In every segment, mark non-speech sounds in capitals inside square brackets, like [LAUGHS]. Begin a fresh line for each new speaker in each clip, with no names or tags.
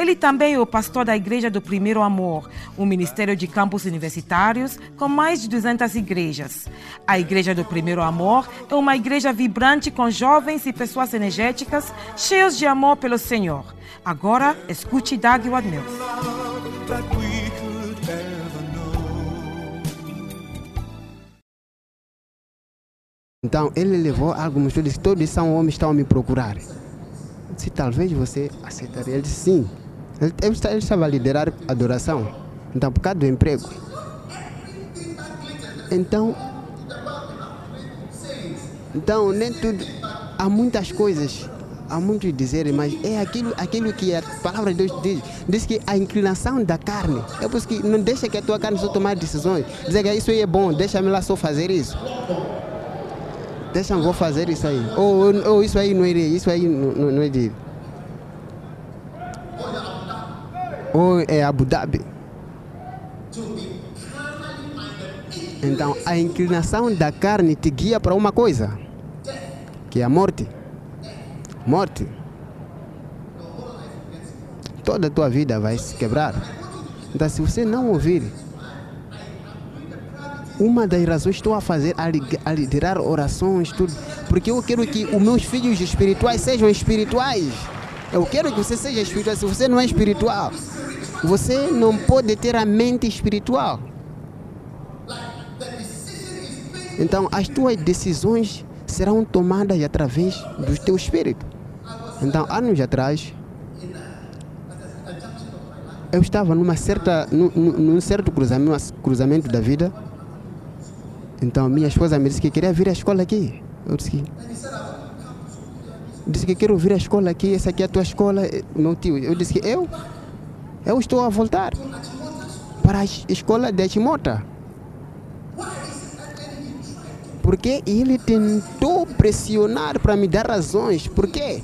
Ele também é o pastor da Igreja do Primeiro Amor, um ministério de campos universitários com mais de 200 igrejas. A Igreja do Primeiro Amor é uma igreja vibrante com jovens e pessoas energéticas, cheios de amor pelo Senhor. Agora, escute Doug Wadmills.
Então ele levou alguns estudos, todos são homens estão a me procurar. Se talvez você aceitaria, ele disse sim. Ele, ele estava a liderar a adoração. Então, por causa do emprego. Então, então nem tudo. Há muitas coisas, há muito dizer, mas é aquilo, aquilo que a palavra de Deus diz. Diz que a inclinação da carne. É por isso que não deixa que a tua carne só tomar decisões. Dizer que isso aí é bom, deixa-me lá só fazer isso. Deixa-me vou fazer isso aí. Ou, ou isso aí não é isso aí não, não, não é de. Ou é Abu Dhabi. Então a inclinação da carne te guia para uma coisa, que é a morte. Morte. Toda a tua vida vai se quebrar. Então se você não ouvir, uma das razões estou a fazer a liderar orações, tudo, porque eu quero que os meus filhos espirituais sejam espirituais. Eu quero que você seja espiritual. Se você não é espiritual, você não pode ter a mente espiritual. Então, as tuas decisões serão tomadas através do teu espírito. Então, anos atrás, eu estava numa certa, num, num certo cruzamento, cruzamento da vida. Então, minha esposa me disse que queria vir à escola aqui. Eu disse que disse que quero vir à escola aqui, essa aqui é a tua escola, meu tio. Eu disse que eu eu estou a voltar para a escola de Timota. Porque ele tentou pressionar para me dar razões. Porque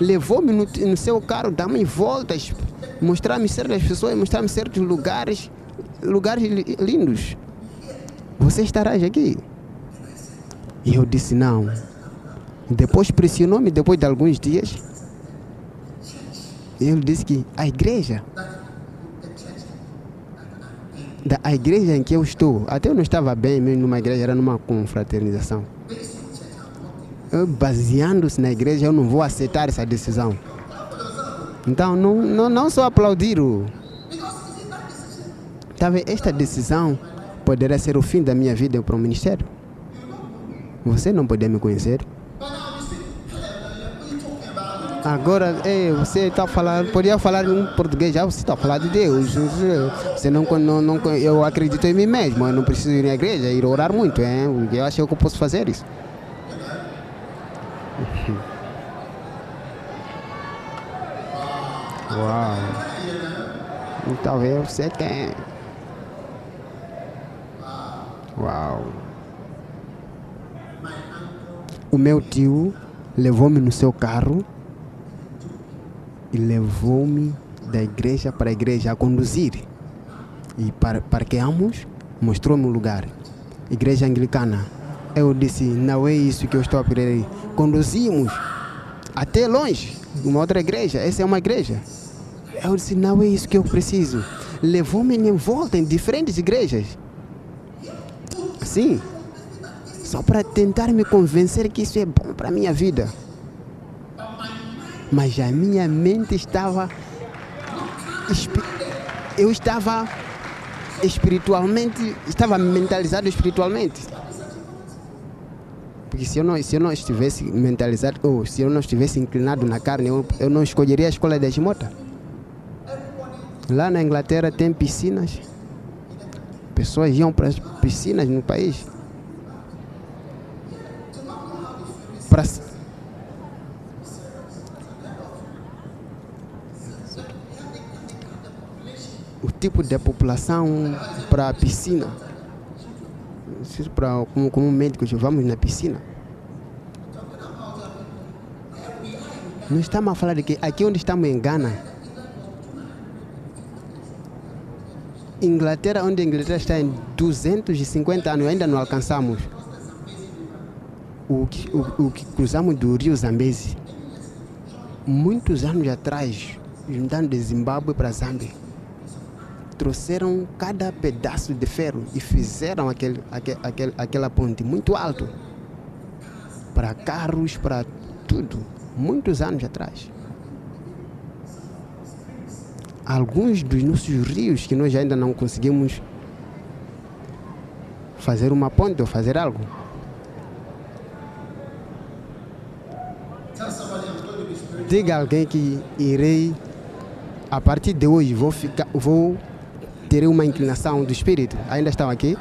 levou-me no, no, seu carro, dar-me voltas, mostrar-me certas pessoas, mostrar-me certos lugares, lugares lindos. Você estarás aqui? E eu disse não. Depois pressionou-me, depois de alguns dias, ele disse que a igreja, da a igreja em que eu estou, até eu não estava bem mesmo numa igreja, era numa confraternização. Baseando-se na igreja, eu não vou aceitar essa decisão. Então, não, não, não só aplaudir o. Talvez esta decisão poderia ser o fim da minha vida para o ministério. Você não poder me conhecer. Agora, é, você está falando, podia falar em português, já você está falando de Deus. Você não, não, não, eu acredito em mim mesmo, eu não preciso ir na igreja, ir orar muito. É, eu acho que eu posso fazer isso. [LAUGHS] Uau! Talvez você tenha. Uau! O meu tio levou-me no seu carro e levou-me da igreja para a igreja a conduzir. E parqueamos, mostrou-me um lugar. Igreja anglicana. Eu disse, não é isso que eu estou a pedir. Conduzimos até longe, uma outra igreja. Essa é uma igreja. Eu disse, não é isso que eu preciso. Levou-me em volta em diferentes igrejas. Sim. Só para tentar me convencer que isso é bom para a minha vida mas a minha mente estava. Eu estava espiritualmente, estava mentalizado espiritualmente. Porque se eu não, se eu não estivesse mentalizado, ou se eu não estivesse inclinado na carne, eu, eu não escolheria a escola de Jimota. Lá na Inglaterra tem piscinas. Pessoas iam para as piscinas no país. Para tipo de população para a piscina. para como, como médicos vamos na piscina. Não estamos a falar de que aqui onde estamos em Gana, Inglaterra, onde a Inglaterra está em 250 anos, ainda não alcançamos o que, o, o que cruzamos do rio Zambezi. Muitos anos atrás, juntando de Zimbábue para Zâmbia, trouxeram cada pedaço de ferro e fizeram aquele, aquele, aquele, aquela ponte muito alto para carros, para tudo, muitos anos atrás. Alguns dos nossos rios que nós ainda não conseguimos fazer uma ponte ou fazer algo. Diga alguém que irei, a partir de hoje, vou, ficar, vou ter uma inclinação do espírito. Ainda estão aqui?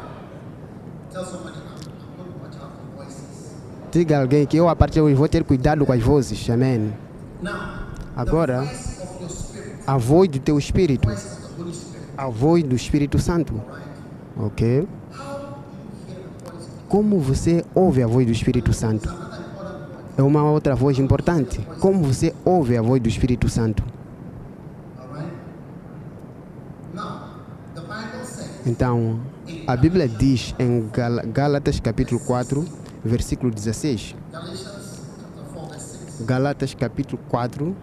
Diga alguém que eu, a partir de hoje, vou ter cuidado com as vozes. Amém. Agora, a voz do teu espírito, a voz do Espírito Santo. Ok? Como você ouve a voz do Espírito Santo? É uma outra voz importante. Como você ouve a voz do Espírito Santo? Então, a Bíblia diz em Gálatas capítulo 4, versículo 16. Gálatas capítulo 4,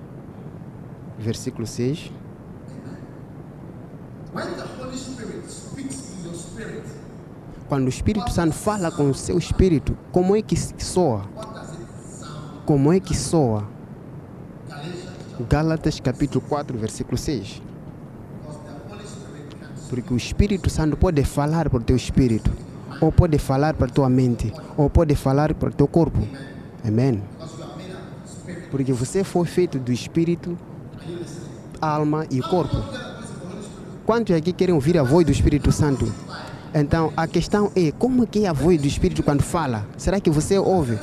versículo 6. Quando o Espírito Santo fala com o seu espírito, como é que soa? Como é que soa? Gálatas capítulo 4, versículo 6. Porque o Espírito Santo pode falar para o teu espírito, ou pode falar para a tua mente, ou pode falar para o teu corpo. Amém? Porque você foi feito do espírito, alma e corpo. Quantos aqui querem ouvir a voz do Espírito Santo? Então a questão é como que é a voz do Espírito quando fala? Será que você ouve?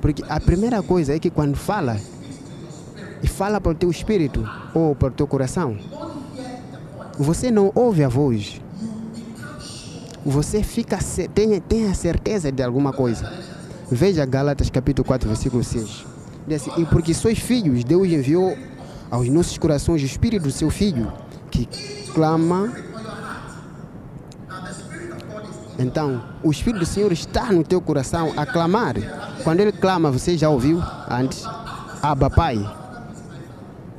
Porque a primeira coisa é que quando fala, e fala para o teu espírito ou para o teu coração, você não ouve a voz. Você fica tem, tem a certeza de alguma coisa. Veja Gálatas capítulo 4, versículo 6. Diz assim, e porque sois filhos, Deus enviou aos nossos corações o Espírito do seu Filho, que clama. Então, o Espírito do Senhor está no teu coração a clamar. Quando ele clama, você já ouviu antes? Abba Pai.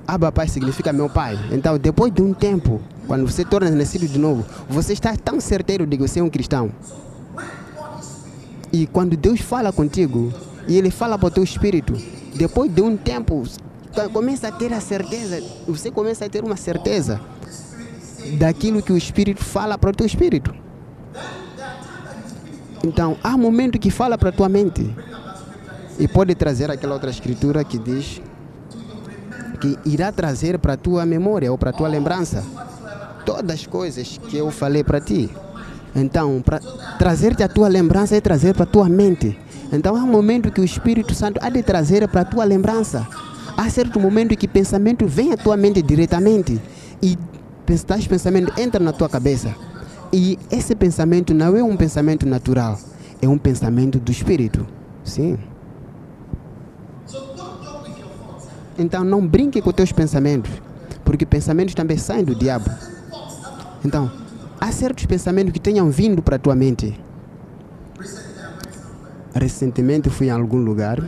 Abba Pai significa meu Pai. Então, depois de um tempo, quando você torna nascido de novo, você está tão certeiro de que você é um cristão. E quando Deus fala contigo, e Ele fala para o teu espírito, depois de um tempo, começa a ter a certeza, você começa a ter uma certeza daquilo que o Espírito fala para o teu espírito. Então, há momento que fala para a tua mente. E pode trazer aquela outra escritura que diz que irá trazer para a tua memória ou para a tua lembrança todas as coisas que eu falei para ti. Então, para trazer-te a tua lembrança é trazer para a tua mente. Então, há um momento que o Espírito Santo há de trazer para a tua lembrança. Há certo momento que pensamento vem à tua mente diretamente e tais pensamentos entram na tua cabeça. E esse pensamento não é um pensamento natural, é um pensamento do Espírito. Sim. Então não brinque com teus pensamentos, porque pensamentos também saem do diabo. Então, há certos pensamentos que tenham vindo para a tua mente. Recentemente fui em algum lugar,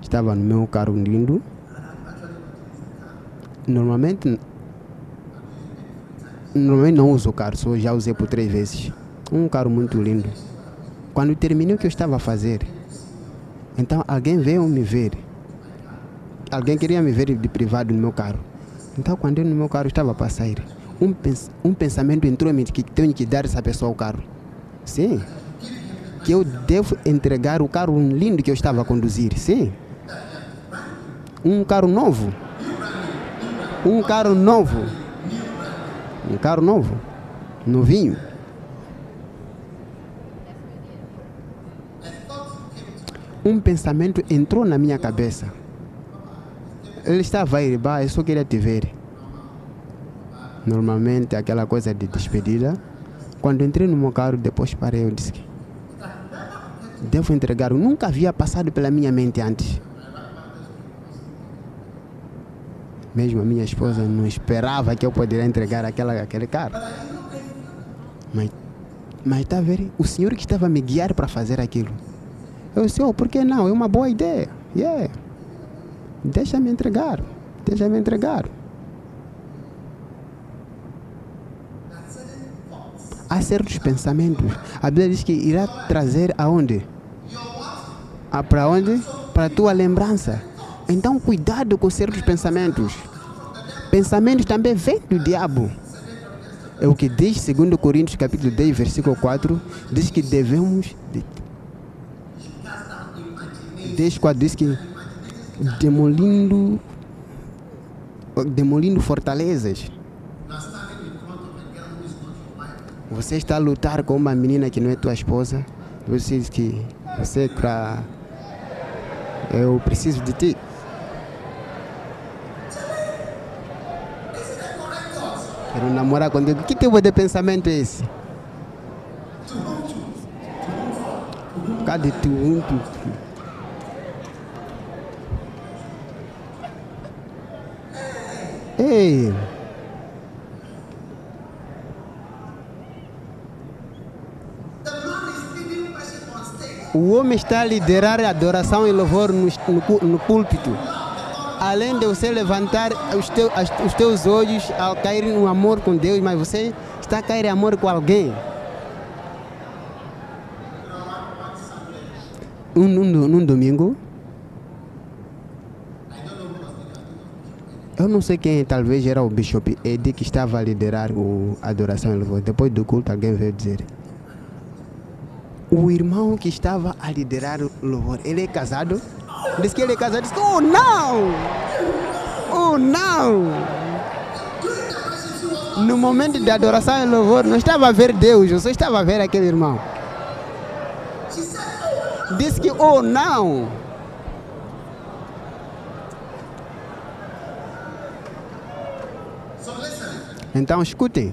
estava no meu carro lindo. Normalmente, normalmente não uso carro, só já usei por três vezes. Um carro muito lindo. Quando terminei o que eu estava a fazer, então alguém veio me ver. Alguém queria me ver de privado no meu carro. Então, quando eu no meu carro estava para sair, um, pens um pensamento entrou em mim que tenho que dar essa pessoa o carro. Sim. Que eu devo entregar o carro lindo que eu estava a conduzir. Sim. Um carro novo. Um carro novo. Um carro novo. Novinho. Um pensamento entrou na minha cabeça. Ele estava aí, bah, eu só queria te ver. Normalmente aquela coisa de despedida. Quando entrei no meu carro, depois parei, eu disse devo entregar. Nunca havia passado pela minha mente antes. Mesmo a minha esposa não esperava que eu poderia entregar aquela, aquele carro. Mas, mas a ver? O senhor que estava a me guiar para fazer aquilo. Eu disse, oh, por que não? É uma boa ideia. Yeah. Deixa-me entregar. Deixa-me entregar. Há certos pensamentos. A Bíblia diz que irá trazer aonde? Ah, para onde? Para a tua lembrança. Então, cuidado com certos pensamentos. Pensamentos também vêm do diabo. É o que diz 2 Coríntios capítulo 10, versículo 4, diz que devemos. Diz 4 diz que demolindo demolindo fortalezas. Você está a lutar com uma menina que não é tua esposa. Você diz que você é para eu preciso de ti. Quero namorar contigo. Que tipo de pensamento é esse? Cadê tu? Ei! O homem está a liderar a adoração e louvor no, no, no púlpito. Além de você levantar os, teu, os teus olhos ao cair no amor com Deus, mas você está a cair em amor com alguém. Um, num, num domingo, eu não sei quem, talvez era o Bishop Eddie que estava a liderar a adoração e louvor. Depois do culto, alguém veio dizer: o irmão que estava a liderar o louvor, ele é casado? Diz que ele é casado. Diz que, oh não! Oh não! No momento de adoração e louvor, não estava a ver Deus, eu só estava a ver aquele irmão. Diz que, oh não! Então escutem.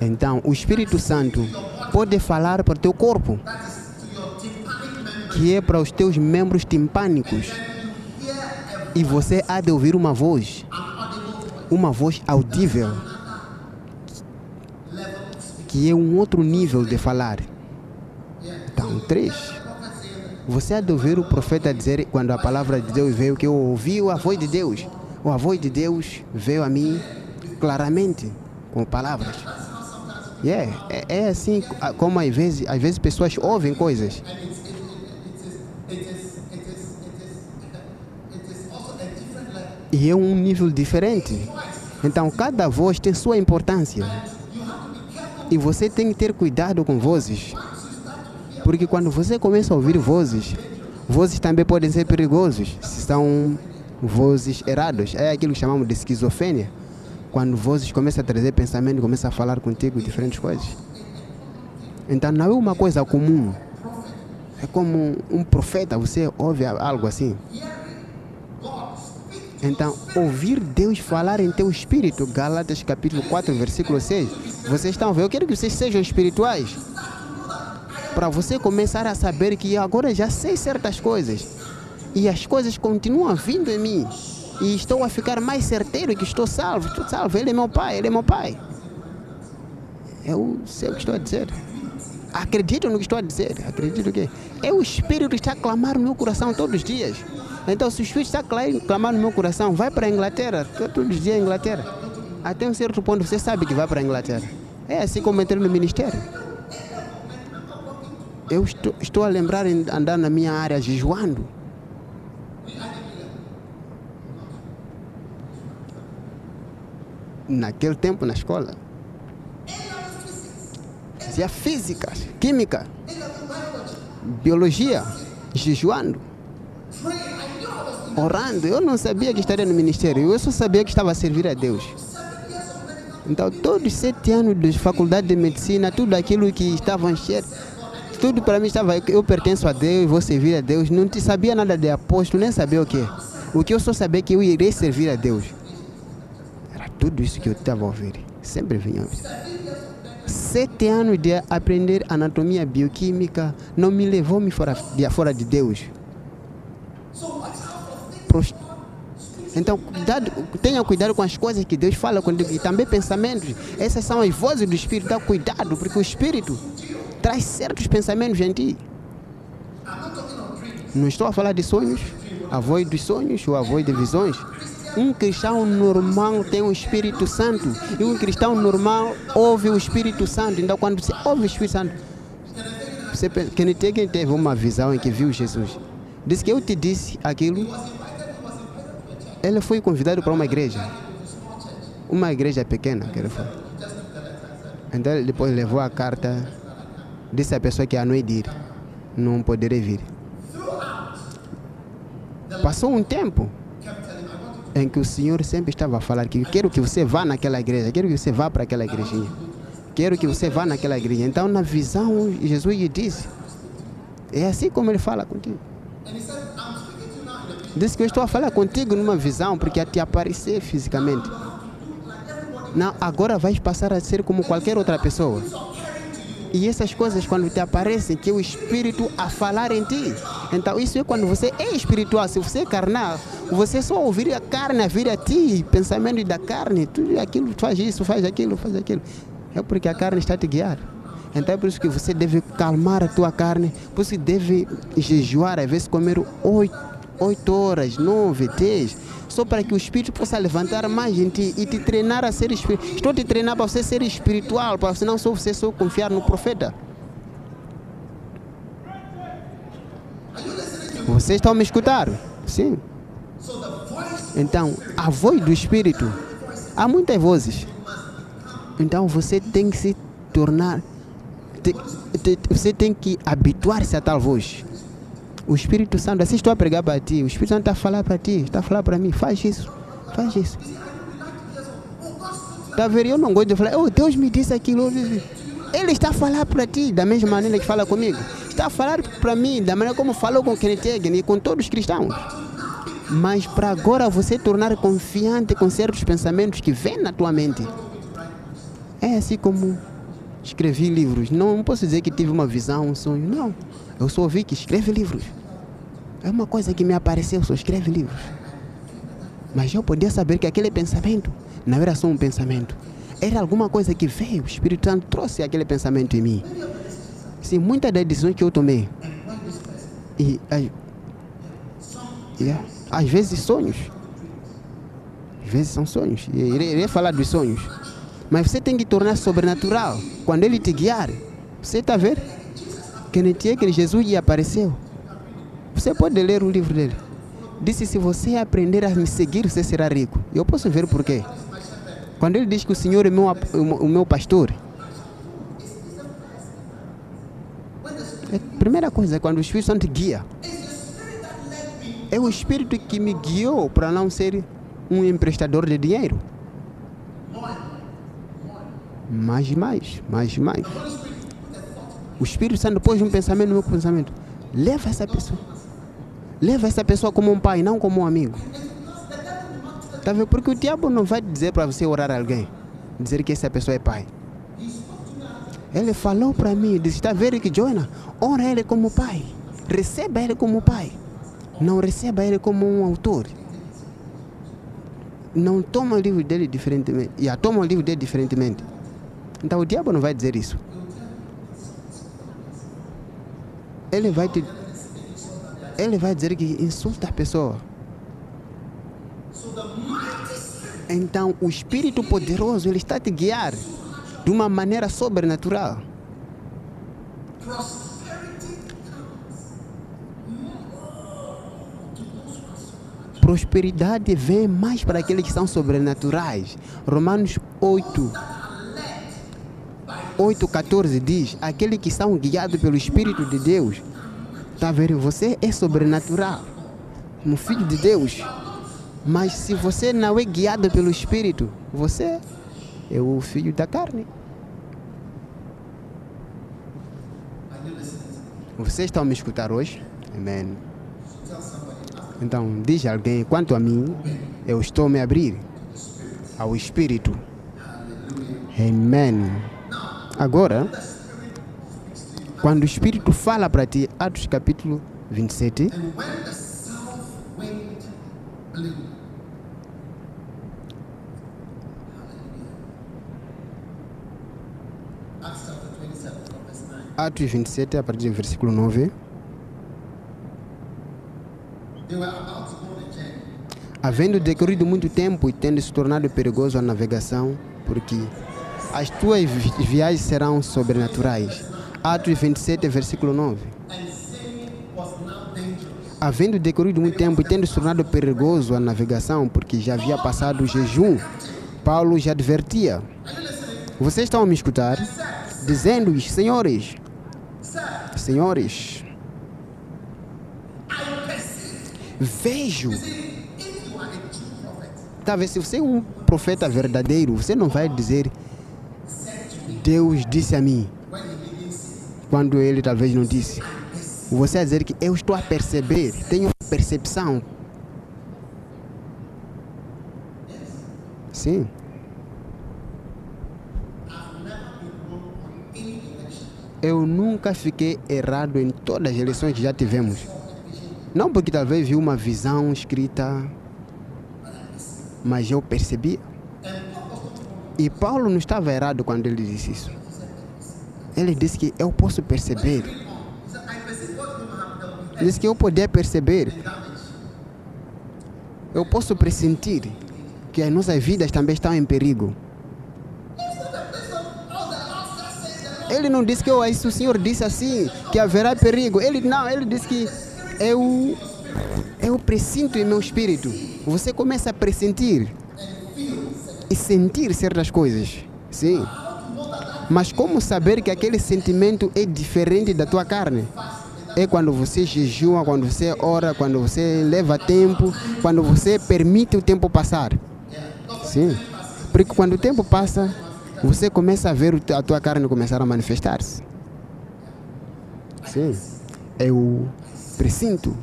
Então, o Espírito Santo pode falar para o teu corpo, que é para os teus membros timpânicos. E você há de ouvir uma voz, uma voz audível, que é um outro nível de falar. Então, três. Você há de ouvir o profeta dizer, quando a palavra de Deus veio, que eu ouvi a voz de Deus. Ou a voz de Deus veio a mim claramente, com palavras. Yeah, é, é assim como às vezes, às vezes pessoas ouvem coisas. E é um nível diferente. Então cada voz tem sua importância. E você tem que ter cuidado com vozes. Porque quando você começa a ouvir vozes, vozes também podem ser perigosos se são vozes erradas. É aquilo que chamamos de esquizofrenia quando vozes começam a trazer pensamento, começam a falar contigo diferentes coisas. Então não é uma coisa comum. É como um profeta, você ouve algo assim. Então, ouvir Deus falar em teu espírito, Gálatas capítulo 4, versículo 6. Vocês estão vendo? Eu quero que vocês sejam espirituais. Para você começar a saber que agora já sei certas coisas. E as coisas continuam vindo em mim e estou a ficar mais certeiro que estou salvo. Estou salvo, ele é meu pai, ele é meu pai. Eu sei o que estou a dizer. Acredito no que estou a dizer. Acredito que é o Espírito que está a clamar no meu coração todos os dias. Então, se o Espírito está a clamar no meu coração, vai para a Inglaterra, todos os dias a Inglaterra. Até um certo ponto você sabe que vai para a Inglaterra. É assim como entrei no ministério. Eu estou, estou a lembrar em andar na minha área jejuando. Naquele tempo na escola. Fazia física, química, biologia, jejuando, orando. Eu não sabia que estaria no ministério, eu só sabia que estava a servir a Deus. Então, todos os sete anos de faculdade de medicina, tudo aquilo que estava encher, tudo para mim estava, eu pertenço a Deus, vou servir a Deus. Não sabia nada de apóstolo, nem sabia o que. O que eu só sabia é que eu irei servir a Deus. Tudo isso que eu estava a ouvir, sempre vinha. sete anos de aprender anatomia bioquímica não me levou me fora de, fora de Deus. Então, cuidado, tenha cuidado com as coisas que Deus fala contigo e também pensamentos. Essas são as vozes do Espírito. Dá cuidado, porque o Espírito traz certos pensamentos em ti. Não estou a falar de sonhos, a voz dos sonhos ou a voz de visões. Um cristão normal tem o Espírito Santo e um cristão normal ouve o Espírito Santo. Então, quando você ouve o Espírito Santo, você pensa, Hagin teve uma visão em que viu Jesus. Disse que eu te disse aquilo. Ele foi convidado para uma igreja. Uma igreja pequena que ele foi. Então depois levou a carta, disse à pessoa que a não ir, não poderia vir. Passou um tempo em que o Senhor sempre estava a falar que eu quero que você vá naquela igreja, quero que você vá para aquela igrejinha, quero que você vá naquela igreja. Então na visão Jesus lhe disse, é assim como ele fala contigo. Disse que eu estou a falar contigo numa visão porque a te aparecer fisicamente. Não, agora vais passar a ser como qualquer outra pessoa. E essas coisas quando te aparecem, que é o Espírito a falar em ti. Então isso é quando você é espiritual. Se você é carnal, você só ouvir a carne a vir a ti, pensamento da carne, tudo aquilo, faz isso, faz aquilo, faz aquilo. É porque a carne está te guiar. Então é por isso que você deve calmar a tua carne, por isso deve jejuar, às vezes comer oito, oito horas, nove, dez, só para que o Espírito possa levantar mais em ti e te treinar a ser espiritual. Estou te treinar para você ser espiritual, para você não só você só confiar no profeta. Vocês estão me escutar? Sim. Então, a voz do Espírito, há muitas vozes. Então você tem que se tornar, te- te- você tem que habituar-se a tal voz. O Espírito Santo, assim estou a pregar para ti, o Espírito Santo está a falar para ti, está a falar para mim, faz isso, faz isso. Está a ver? Eu não gosto de falar, oh, Deus me disse aquilo. Ele está a falar para ti da mesma maneira que fala comigo. Está a falar para mim da maneira como falou com Kenneth e com todos os cristãos. Mas para agora você tornar confiante com certos pensamentos que vêm na tua mente. É assim como escrevi livros. Não posso dizer que tive uma visão, um sonho. Não. Eu só ouvi que escreve livros. É uma coisa que me apareceu, só escreve livros. Mas eu podia saber que aquele pensamento não era só um pensamento. Era alguma coisa que veio, o Espírito Santo trouxe aquele pensamento em mim. Sim, muitas das decisões que eu tomei. E, ai, yeah, às vezes sonhos. Às vezes são sonhos. E irei falar dos sonhos. Mas você tem que tornar sobrenatural. Quando ele te guiar, você está a ver? Kenneth Hagin, Jesus lhe apareceu. Você pode ler o livro dele. Disse: Se você aprender a me seguir, você será rico. Eu posso ver por quê. Quando ele diz que o Senhor é meu, o meu pastor, é a primeira coisa, quando o Espírito Santo guia, é o Espírito que me guiou para não ser um emprestador de dinheiro. Mais mais, mais mais. O Espírito Santo pôs um pensamento no meu pensamento. Leva essa pessoa. Leva essa pessoa como um pai, não como um amigo. Tá vendo? Porque o diabo não vai dizer para você orar alguém, dizer que essa pessoa é pai. Ele falou para mim, disse, está vendo que Jonah, ora ele como pai. Receba ele como pai. Não receba ele como um autor. Não toma o livro dele diferentemente. A toma o livro dele diferentemente. Então o diabo não vai dizer isso. Ele vai te. Ele vai dizer que insulta a pessoa. Então o Espírito Poderoso ele está te guiar de uma maneira sobrenatural. Prosperidade vem mais para aqueles que são sobrenaturais. Romanos 8, 8,14 diz: Aqueles que são guiados pelo Espírito de Deus. Está vendo? Você é sobrenatural, um filho de Deus. Mas se você não é guiado pelo Espírito, você é o filho da carne. Vocês estão me escutar hoje? Amém. Então, diz alguém, quanto a mim, eu estou me abrir ao Espírito. Amém. Agora, quando o Espírito fala para ti, Atos capítulo 27,
And when the south wind blew, Hallelujah. Acts chapter 27, from verse 9.
Atos 27, a partir do versículo 9,
They were about to go on a journey.
havendo decorrido muito tempo e tendo se tornado perigoso a navegação, porque as tuas vi- viagens serão sobrenaturais. Atos 27, versículo 9.
And sailing was now dangerous.
Havendo decorrido muito tempo e tendo se tornado perigoso a navegação, porque já havia passado o jejum, Paulo já advertia. Vocês estão a me escutar? Dizendo-lhes, senhores, senhores, vejo. Talvez se você é um profeta verdadeiro, você não vai dizer Deus disse a mim, quando ele talvez não disse. Você vai dizer que eu estou a perceber, tenho percepção. Sim. Eu nunca fiquei errado em todas as eleições que já tivemos. Não porque talvez vi uma visão escrita, mas eu percebi. E Paulo não estava errado quando ele disse isso. Ele disse que eu posso perceber. Disse que eu poder perceber. Eu posso pressentir que as nossas vidas também estão em perigo. Ele não disse que oh, isso o Senhor disse assim, que haverá perigo. Ele não, ele disse que eu, eu pressinto em meu espírito. Você começa a pressentir e sentir certas coisas. Sim. Mas como saber que aquele sentimento é diferente da tua carne? É quando você jejua, quando você ora, quando você leva tempo, quando você permite o tempo passar. Sim. Porque quando o tempo passa, você começa a ver a tua carne começar a manifestar-se. Sim. Eu presinto.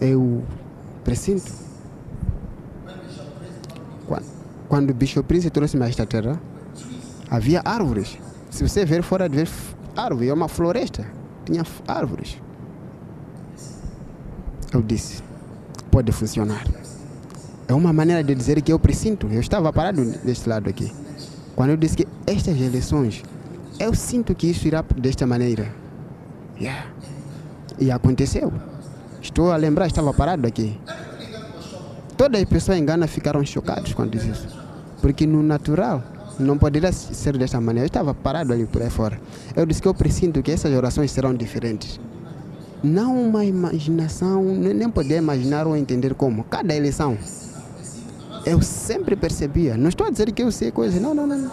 Eu presinto. Quando o Bishop Prince trouxe-me a esta terra, havia árvores. Se você ver fora de ver árvore, é uma floresta. Tinha árvores. Eu disse, pode funcionar. É uma maneira de dizer que eu presinto. Eu estava parado deste lado aqui. Quando eu disse que estas eleições, eu sinto que isso irá desta maneira. Yeah. E aconteceu. Estou a lembrar, estava parado aqui. Todas as pessoas em Gana ficaram chocadas quando disse isso. Porque no natural não poderia ser desta maneira. Eu estava parado ali por aí fora. Eu disse que eu presinto que essas orações serão diferentes. Não uma imaginação, nem poder imaginar ou entender como. Cada eleição. Eu sempre percebia. Não estou a dizer que eu sei coisas. Não, não, não.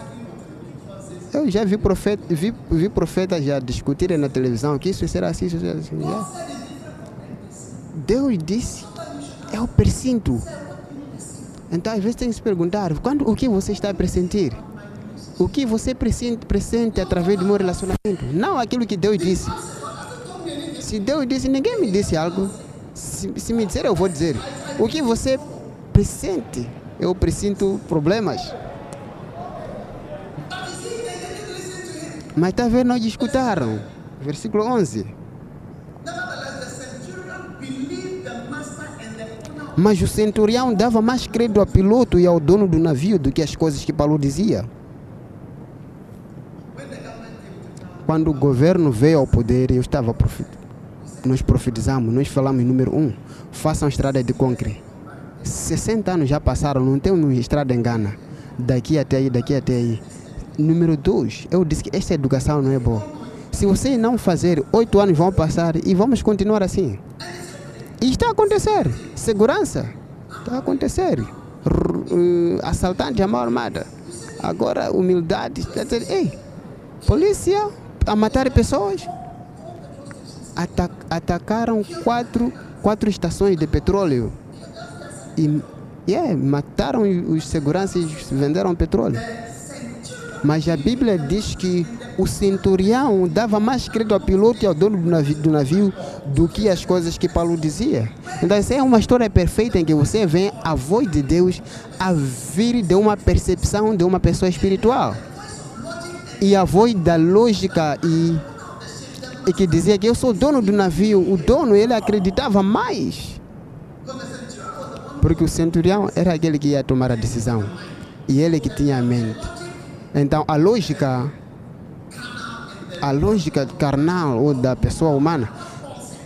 Eu já vi profeta, vi, vi profetas já discutirem na televisão que isso será assim, isso será assim. já. Deus disse, eu presinto. Então, às vezes, tem que se perguntar: quando, o que você está a pressentir? O que você pressente, através do meu relacionamento? Não aquilo que Deus disse. Se Deus disse, ninguém me disse algo. Se, se me disser, eu vou dizer. O que você pressente? Eu presinto problemas. Mas vendo, não escutaram. Versículo 11. Mas o centurião dava mais crédito ao piloto e ao dono do navio do que as coisas que Paulo dizia. Quando o governo veio ao poder, eu estava profe- nós profetizamos, nós falamos número um, façam estrada de concreto. 60 anos já passaram, não temos estrada em Gana. Daqui até aí, daqui até aí. Número dois, eu disse que esta educação não é boa. Se vocês não fazer, oito anos vão passar e vamos continuar assim. E está a acontecer. Segurança. Está a acontecer. Eh, assaltante, a mão armada. Agora, humildade. Está a dizer, ei, polícia a matar pessoas. Ata- atacaram quatro, quatro estações de petróleo. E yeah, mataram os seguranças e venderam petróleo. Mas a Bíblia diz que o centurião dava mais crédito ao piloto e ao dono do navio, do navio do que as coisas que Paulo dizia. Então, essa é uma história perfeita em que você vê a voz de Deus a vir de uma percepção de uma pessoa espiritual. E a voz da lógica e, e que dizia que eu sou dono do navio, o dono ele acreditava mais. Porque o centurião era aquele que ia tomar a decisão. E ele que tinha a mente. Então a lógica, a lógica carnal ou da pessoa humana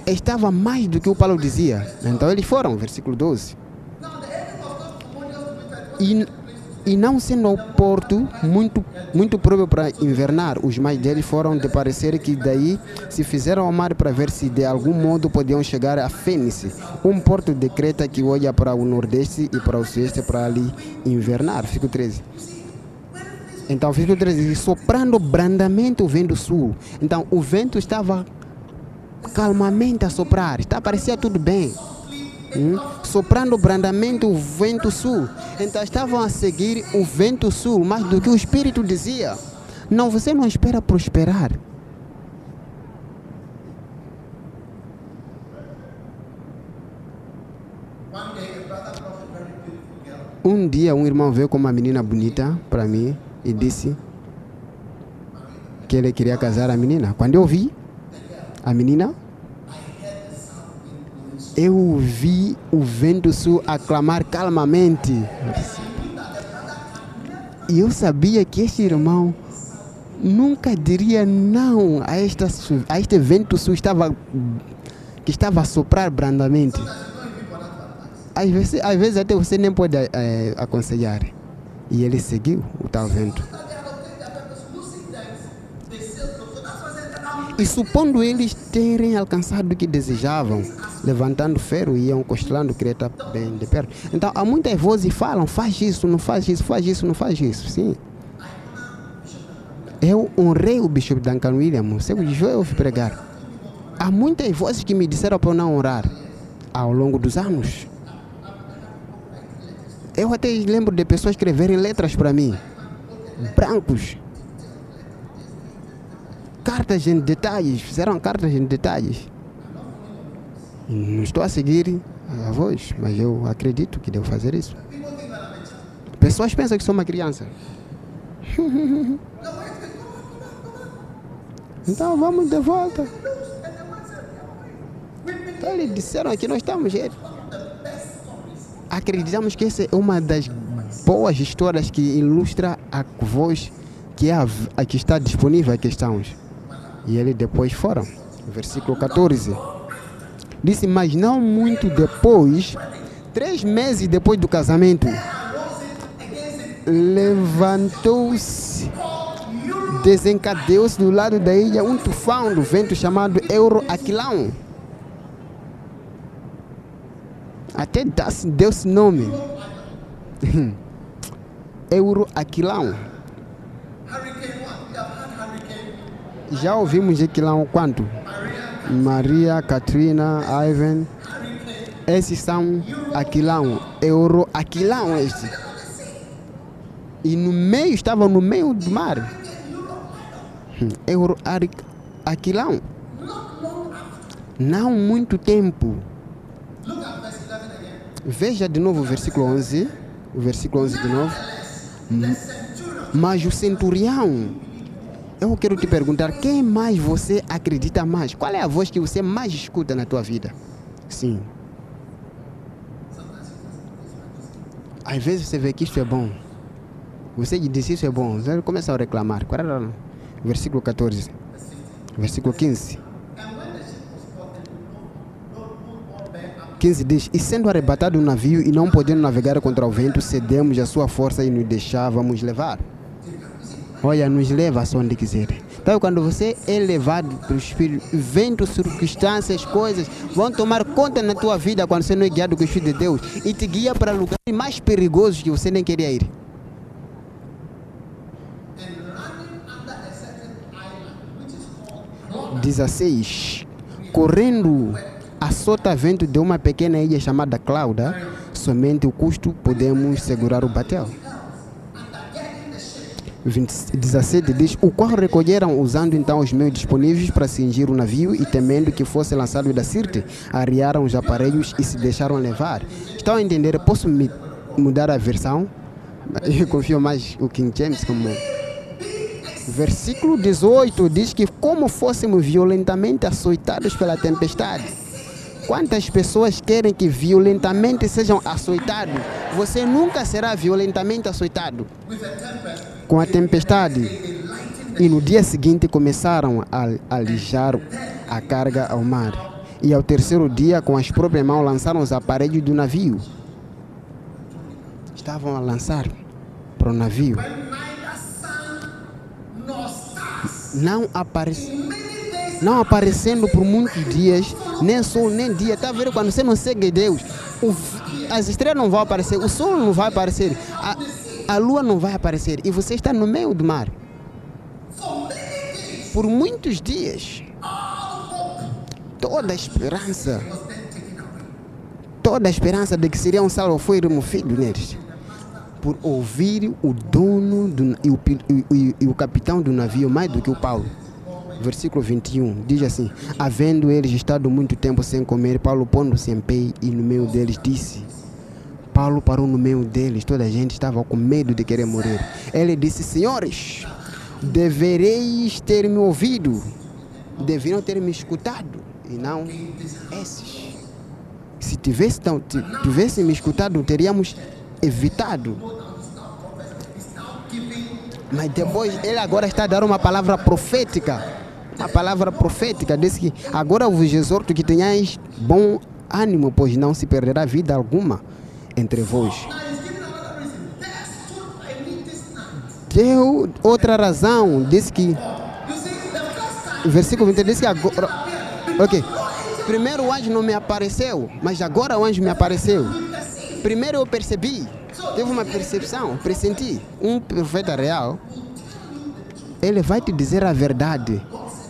estava mais do que o Paulo dizia. Então eles foram, versículo 12. E, e não sendo o porto muito, muito próprio para invernar, os mais deles foram de parecer que daí se fizeram ao mar para ver se de algum modo podiam chegar a Fênice, um porto de Creta que olha para o nordeste e para o sudeste para ali invernar. Versículo 13. Então, versículo 13, soprando brandamente o vento sul. Então, o vento estava calmamente a soprar, está, parecia tudo bem. Hum? Soprando brandamente o vento sul. Então estavam a seguir o vento sul, mais do que o Espírito dizia. Não, você não espera prosperar. Um dia um irmão veio com uma menina bonita para mim e disse que ele queria casar a menina. Quando eu vi a menina, eu vi o vento sul aclamar calmamente. E eu sabia que este irmão nunca diria não a, esta, a este vento sul estava, que estava a soprar brandamente. Às vezes, às vezes até você nem pode é, aconselhar. E ele seguiu o tal vento. E supondo eles terem alcançado o que desejavam, levantando ferro e iam costelando Creta bem de perto. Então há muitas vozes que falam, faz isso, não faz isso, faz isso, não faz isso. Sim. Eu honrei o Bishop Duncan Williams, seu eu ouvi pregar. Há muitas vozes que me disseram para eu não orar ao longo dos anos. Eu até lembro de pessoas escreverem letras para mim, brancos, cartas em detalhes, fizeram cartas em detalhes. Não estou a seguir a voz, mas eu acredito que devo fazer isso. Pessoas pensam que sou uma criança. [LAUGHS] Então vamos de volta. Então eles disseram que nós estamos. Acreditamos que essa é uma das boas histórias que ilustra a voz que, é a, a que está disponível aqui estamos. E eles depois foram. Versículo 14. Disse, mas não muito depois, três meses depois do casamento, levantou-se, desencadeou-se do lado da ilha um tufão do vento chamado Euroaquilão Até deu-se nome. Euroaquilão. Já ouvimos Aquilão quanto? Maria, Katrina, Ivan. Esses são Aquilão. Euroaquilão este. E no meio, estava no meio do mar. Hum, Euroaquilão. Não muito tempo Veja de novo o versículo 11. O versículo 11 de novo. Mas o centurião. Eu quero te perguntar, quem mais você acredita mais? Qual é a voz que você mais escuta na tua vida? Sim. Às vezes você vê que isto é bom. Você diz isso é bom. Você começa a reclamar. Versículo 14? Versículo 15. 15 diz: E sendo arrebatado o navio e não podendo navegar contra o vento, cedemos a sua força e nos deixávamos levar. Olha, nos leva a onde quiser. Então, quando você é levado pelo Espírito, vento, circunstâncias, coisas vão tomar conta na tua vida quando você não é guiado com o Espírito de Deus e te guia para lugares mais perigosos que você nem queria ir. Dezesseis. Correndo a sotavento de uma pequena ilha chamada Clauda, somente o custo podemos segurar o batel. 17 diz: O qual recolheram usando então os meios disponíveis para cingir o navio e temendo que fosse lançado da Sirte, arriaram os aparelhos e se deixaram levar. Estão a entender? Posso mudar a versão? [LAUGHS] Eu confio mais o King James como Versículo 18 diz que, como fôssemos violentamente açoitados pela tempestade. Quantas pessoas querem que violentamente sejam açoitados? Você nunca será violentamente açoitado com a tempestade. E no dia seguinte começaram a alijar a carga ao mar. E ao terceiro dia, com as próprias mãos, lançaram os aparelhos do navio. Estavam a lançar para o navio. Não aparece. Não aparecendo por muitos dias, nem sol, nem dia. Está vendo quando você não segue Deus? o as estrelas não vão aparecer, o sol não vai aparecer, a, a lua não vai aparecer. E você está no meio do mar. Por muitos dias. Toda a esperança. Toda a esperança de que seria um salvo foi removido neles. Por ouvir o dono do, e, o, e- e- e o capitão do navio mais do que o Paulo. Versículo 21 diz assim: Havendo eles estado muito tempo sem comer, Paulo pondo-se em pé e no meio deles disse: Paulo parou no meio deles, toda a gente estava com medo de querer morrer. Ele disse: Senhores, devereis ter me ouvido, deveriam ter me escutado, e não esses. Se tivesse, tivessem me escutado, teríamos evitado. Mas depois ele agora está a dar uma palavra profética. Uma palavra profética. Diz que agora vos exorto que tenhais bom ânimo, pois não se perderá vida alguma entre vós. Deu outra razão. Diz que. Versículo 20 diz que agora. Ok. Primeiro o anjo não me apareceu, mas agora o anjo me apareceu. Primeiro eu percebi, teve uma percepção, pressenti. Um profeta real, ele vai te dizer a verdade.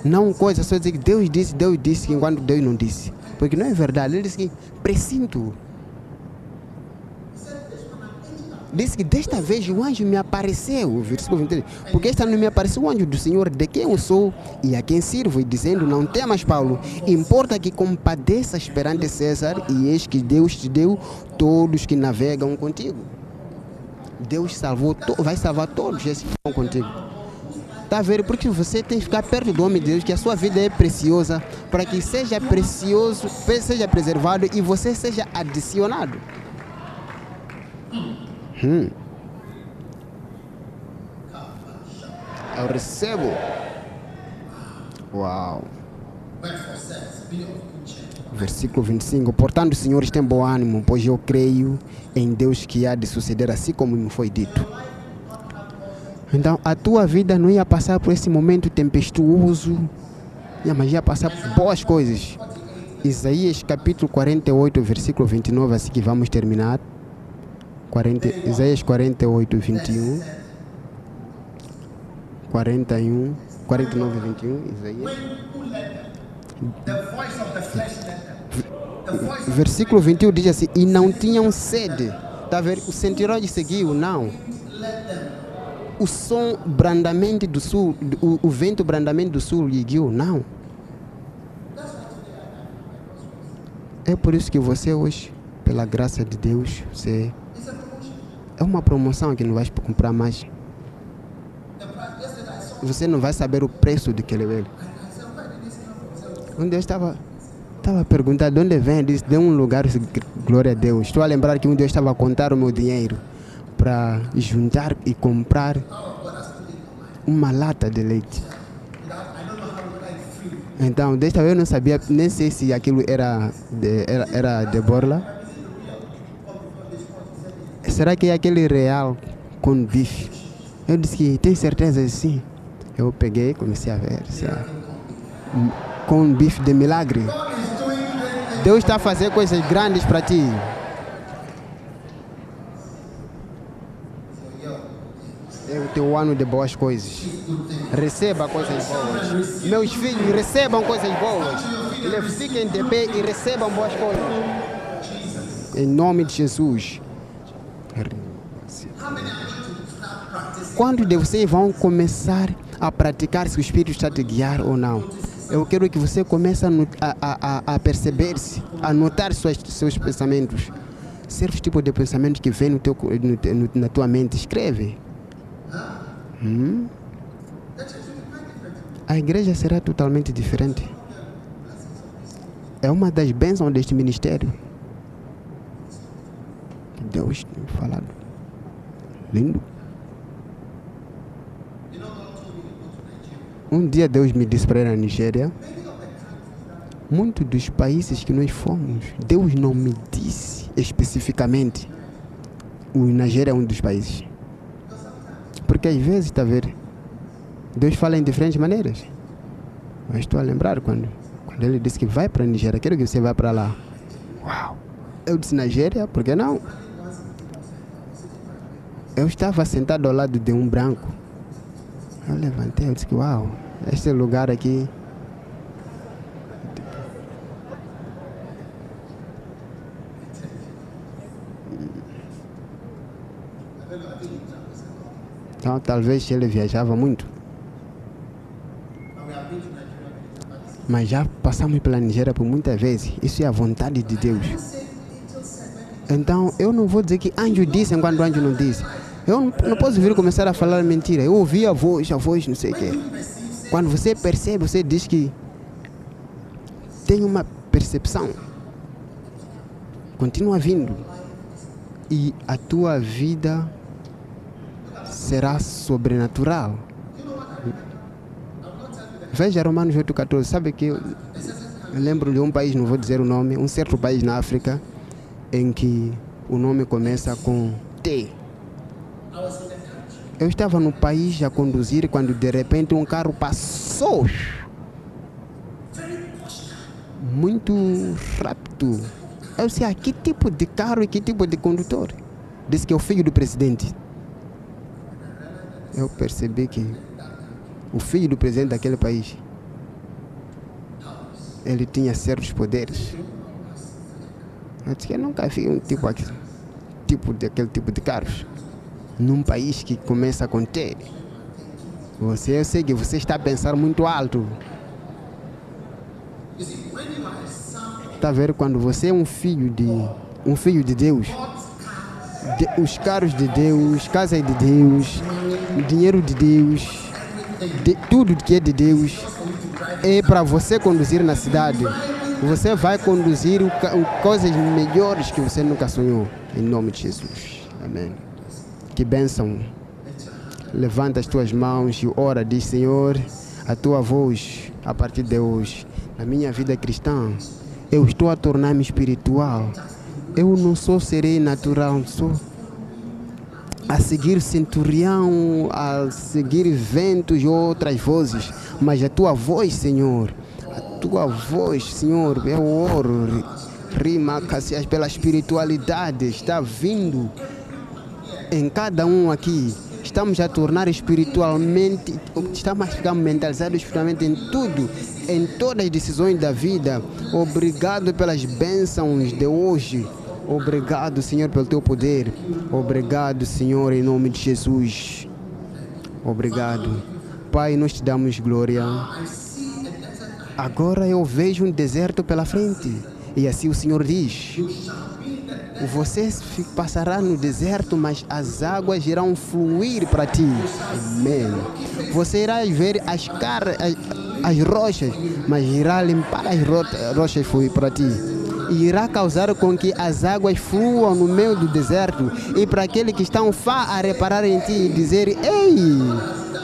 Não coisa só dizer que Deus disse, Deus disse, enquanto Deus não disse. Porque não é verdade. Ele disse que presinto. Disse que desta vez o anjo me apareceu, versículo 23. Porque esta não me apareceu o anjo do Senhor, de quem eu sou e a quem sirvo, e dizendo: Não temas, Paulo, importa que compadeças perante César, e eis que Deus te deu todos que navegam contigo. Deus salvou, vai salvar todos esses que estão contigo. Está ver? Porque você tem que ficar perto do homem de Deus, que a sua vida é preciosa, para que seja precioso, seja preservado e você seja adicionado. Hum. Eu recebo. Uau. Versículo 25. Portanto, senhores, tem bom ânimo, pois eu creio em Deus que há de suceder assim como me foi dito. Então, a tua vida não ia passar por esse momento tempestuoso, mas ia passar por boas coisas. Isaías capítulo 48, versículo 29, assim que vamos terminar. 40, Isaías 48, 21. 41, 49 e 21, Isaías. Versículo 21 diz assim: E não tinham sede. Está a ver? O centurião seguiu, não. O som brandamente do sul, o, o vento brandamente do sul lhe guiou, não. É por isso que você hoje, pela graça de Deus, você. É uma promoção que não vai comprar mais. Você não vai saber o preço daquele velho. Um dia eu estava, estava perguntando de onde vem, disse, de um lugar, glória a Deus. Estou a lembrar que um eu estava a contar o meu dinheiro para juntar e comprar uma lata de leite. Então, desta vez eu não sabia, nem sei se aquilo era de, era, era de borla. Será que é aquele real com bife? Eu disse que tem certeza sim. Eu peguei, comecei a ver. é com bife de milagre. Deus está a fazer coisas grandes para ti. É o teu ano de boas coisas. Receba coisas boas. Meus filhos recebam coisas boas. Fiquem de pé e recebam boas coisas. Em nome de Jesus. Quando vocês vão começar a praticar se o Espírito está te guiar ou não? Eu quero que você comece a, a- a- perceber-se, a notar suas, seus pensamentos. Certos tipos de pensamentos que vêm no teu, no- na tua mente. Escreve. Hum? A igreja será totalmente diferente. É uma das bênçãos deste ministério. Deus tem falado. Lindo. Um dia Deus me disse para ir na Nigéria. Muitos dos países que nós fomos, Deus não me disse especificamente. O Nigéria é um dos países. Porque às vezes, está a ver, Deus fala em diferentes maneiras. Mas estou a lembrar quando, quando ele disse que vai para a Nigéria, quero que você vá para lá. Uau! Eu disse Nigéria, por que não? Eu estava sentado ao lado de um branco. Eu levantei, eu disse que uau, este lugar aqui. Então talvez ele viajava muito. Mas já passamos pela Nigéria por muitas vezes. Isso é a vontade de Deus. Então eu não vou dizer que anjo disse enquanto anjo não disse. Eu não, posso vir começar a falar mentira. Eu ouvi a voz, a voz, não sei o quê. Quando você percebe, você diz que tem uma percepção. Continua vindo. E a tua vida será sobrenatural. Veja Romanos 8,14. Sabe que eu, lembro de um país, não vou dizer o nome, um certo país na África, em que o nome começa com T. Eu estava no país a conduzir quando de repente um carro passou. Muito rápido. Eu disse, ah, que tipo de carro e que tipo de condutor? Disse que é o filho do presidente. Eu percebi que o filho do presidente daquele país, ele tinha certos poderes. Eu disse que eu nunca vi um tipo, tipo daquele tipo de carros num país que começa com T. Você, eu sei que você está a pensar muito alto. Está a ver quando você é um filho de um filho de Deus. De, os carros de Deus, casa de Deus, dinheiro de Deus, de, tudo que é de Deus é para você conduzir na cidade. Você vai conduzir o, o, coisas melhores que você nunca sonhou. Em nome de Jesus. Amém. Que bênção. Levanta as tuas mãos e ora, diz Senhor, a tua voz a partir de hoje, na minha vida cristã, eu estou a tornar-me espiritual. Eu não sou serei natural, sou a seguir centurião, a seguir ventos e outras vozes, mas a tua voz, Senhor, a tua voz, Senhor, eu oro, rima pela espiritualidade, está vindo em cada um aqui. Estamos a tornar espiritualmente, estamos a ficar mentalizados espiritualmente em tudo, em todas as decisões da vida. Obrigado pelas bênçãos de hoje. Obrigado, Senhor, pelo teu poder. Obrigado, Senhor, em nome de Jesus. Obrigado. Pai, nós te damos glória. Agora eu vejo um deserto pela frente. E assim o Senhor diz: você passará no deserto, mas as águas irão fluir para ti. Amém. Você irá ver as, car as, as rochas, mas irá limpar as ro rochas fluir para ti. Irá causar com que as águas fluam no meio do deserto. E para aqueles que estão a reparar em ti e dizer: Ei,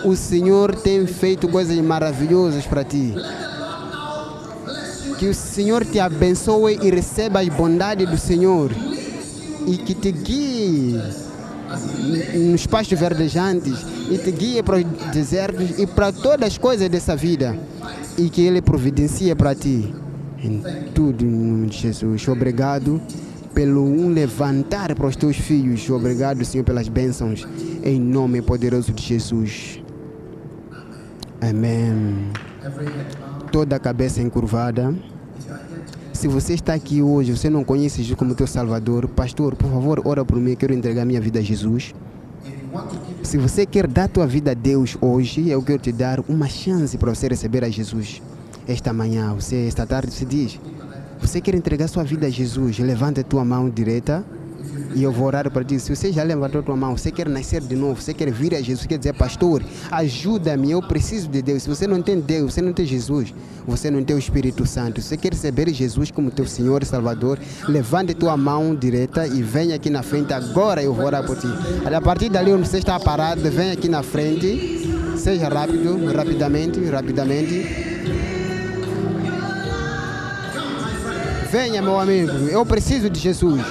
o Senhor tem feito coisas maravilhosas para ti. Que o Senhor te abençoe e receba as bondades do Senhor e que te guie nos pastos verdejantes e te guie para os desertos e para todas as coisas dessa vida e que Ele providencia para ti em tudo em nome de Jesus. Obrigado pelo um levantar para os teus filhos. Obrigado, Senhor, pelas bênçãos em nome poderoso de Jesus. Amém. Toda a cabeça encurvada. Se você está aqui hoje, você não conhece Jesus como teu Salvador, pastor, por favor, ora por mim, quero entregar minha vida a Jesus. Se você quer dar tua vida a Deus hoje, eu quero te dar uma chance para você receber a Jesus. Esta manhã, você esta tarde se diz, você quer entregar sua vida a Jesus, levanta a tua mão direita E eu vou orar para ti. Se você já levantou a tua mão, você quer nascer de novo, você quer vir a Jesus, quer dizer, pastor, ajuda-me, eu preciso de Deus. Se você não tem Deus, você não tem Jesus, você não tem o Espírito Santo. Se você quer receber Jesus como teu Senhor e Salvador, levante tua mão direita e venha aqui na frente. Agora eu vou orar por ti. A partir dali onde você está parado, vem aqui na frente. Seja rápido, rapidamente, rapidamente. Venha, meu amigo. Eu preciso de Jesus.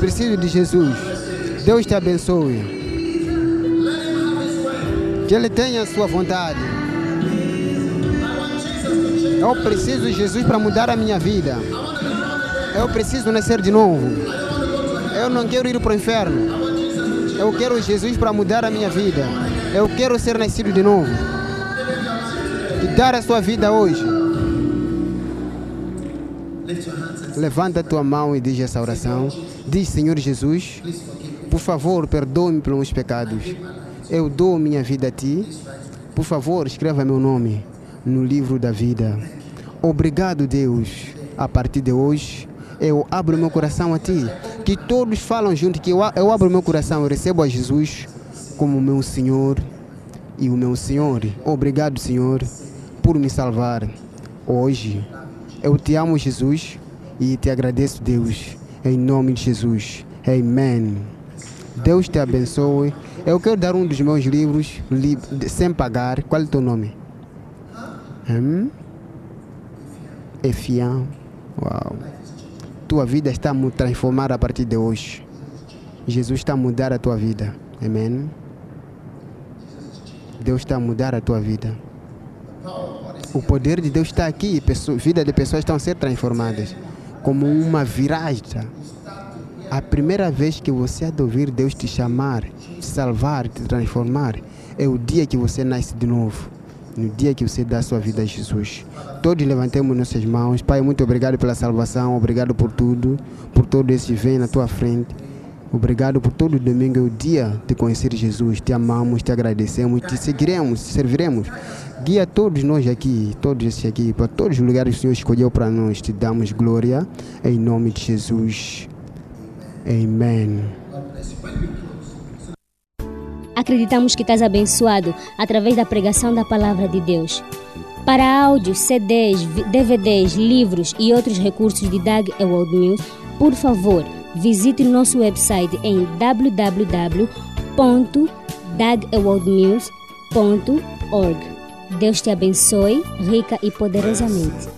Preciso de Jesus. Deus te abençoe. Que Ele tenha a sua vontade. Eu preciso de Jesus para mudar a minha vida. Eu preciso nascer de novo. Eu não quero ir para o inferno. Eu quero Jesus para mudar a minha vida. Eu quero ser nascido de novo. E dar a sua vida hoje. Levanta a tua mão e diz essa oração. Diz, Senhor Jesus, por favor, perdoe-me pelos meus pecados. Eu dou minha vida a ti. Por favor, escreva meu nome no livro da vida. Obrigado, Deus. A partir de hoje, eu abro meu coração a ti. Que todos falam junto que eu, abro meu coração, eu recebo a Jesus como meu Senhor e o meu Senhor. Obrigado, Senhor, por me salvar. Hoje, eu te amo, Jesus, e te agradeço, Deus, em nome de Jesus. Amém. Deus te abençoe. Eu quero dar um dos meus livros li sem pagar. Qual é o teu nome? Hum? Efião. Uau. Tua vida está a transformar a partir de hoje. Jesus está a mudar a tua vida. Amém. Deus está a mudar a tua vida. O poder de Deus está aqui. Pessoas, vida de pessoas estão a ser transformadas. Como uma viragem. A primeira vez que você há de ouvir Deus te chamar, te salvar, te transformar, é o dia que você nasce de novo. No dia que você dá sua vida a Jesus. Todos levantemos nossas mãos. Pai, muito obrigado pela salvação. Obrigado por tudo. Por todo esse vem na tua frente. Obrigado por todo domingo, é o dia de conhecer Jesus. Te amamos, te agradecemos, te seguiremos, te serviremos. Guia todos nós aqui, todos esses aqui, para todos os lugares que o Senhor escolheu para nós. Te damos glória em nome de Jesus. Amém.
Acreditamos que estás abençoado através da pregação da palavra de Deus. Para áudios, CDs, DVDs, livros e outros recursos de Doug Ewald Mills, por favor, visite nosso website em www.dagawardmills.org. Deus te abençoe rica e poderosamente.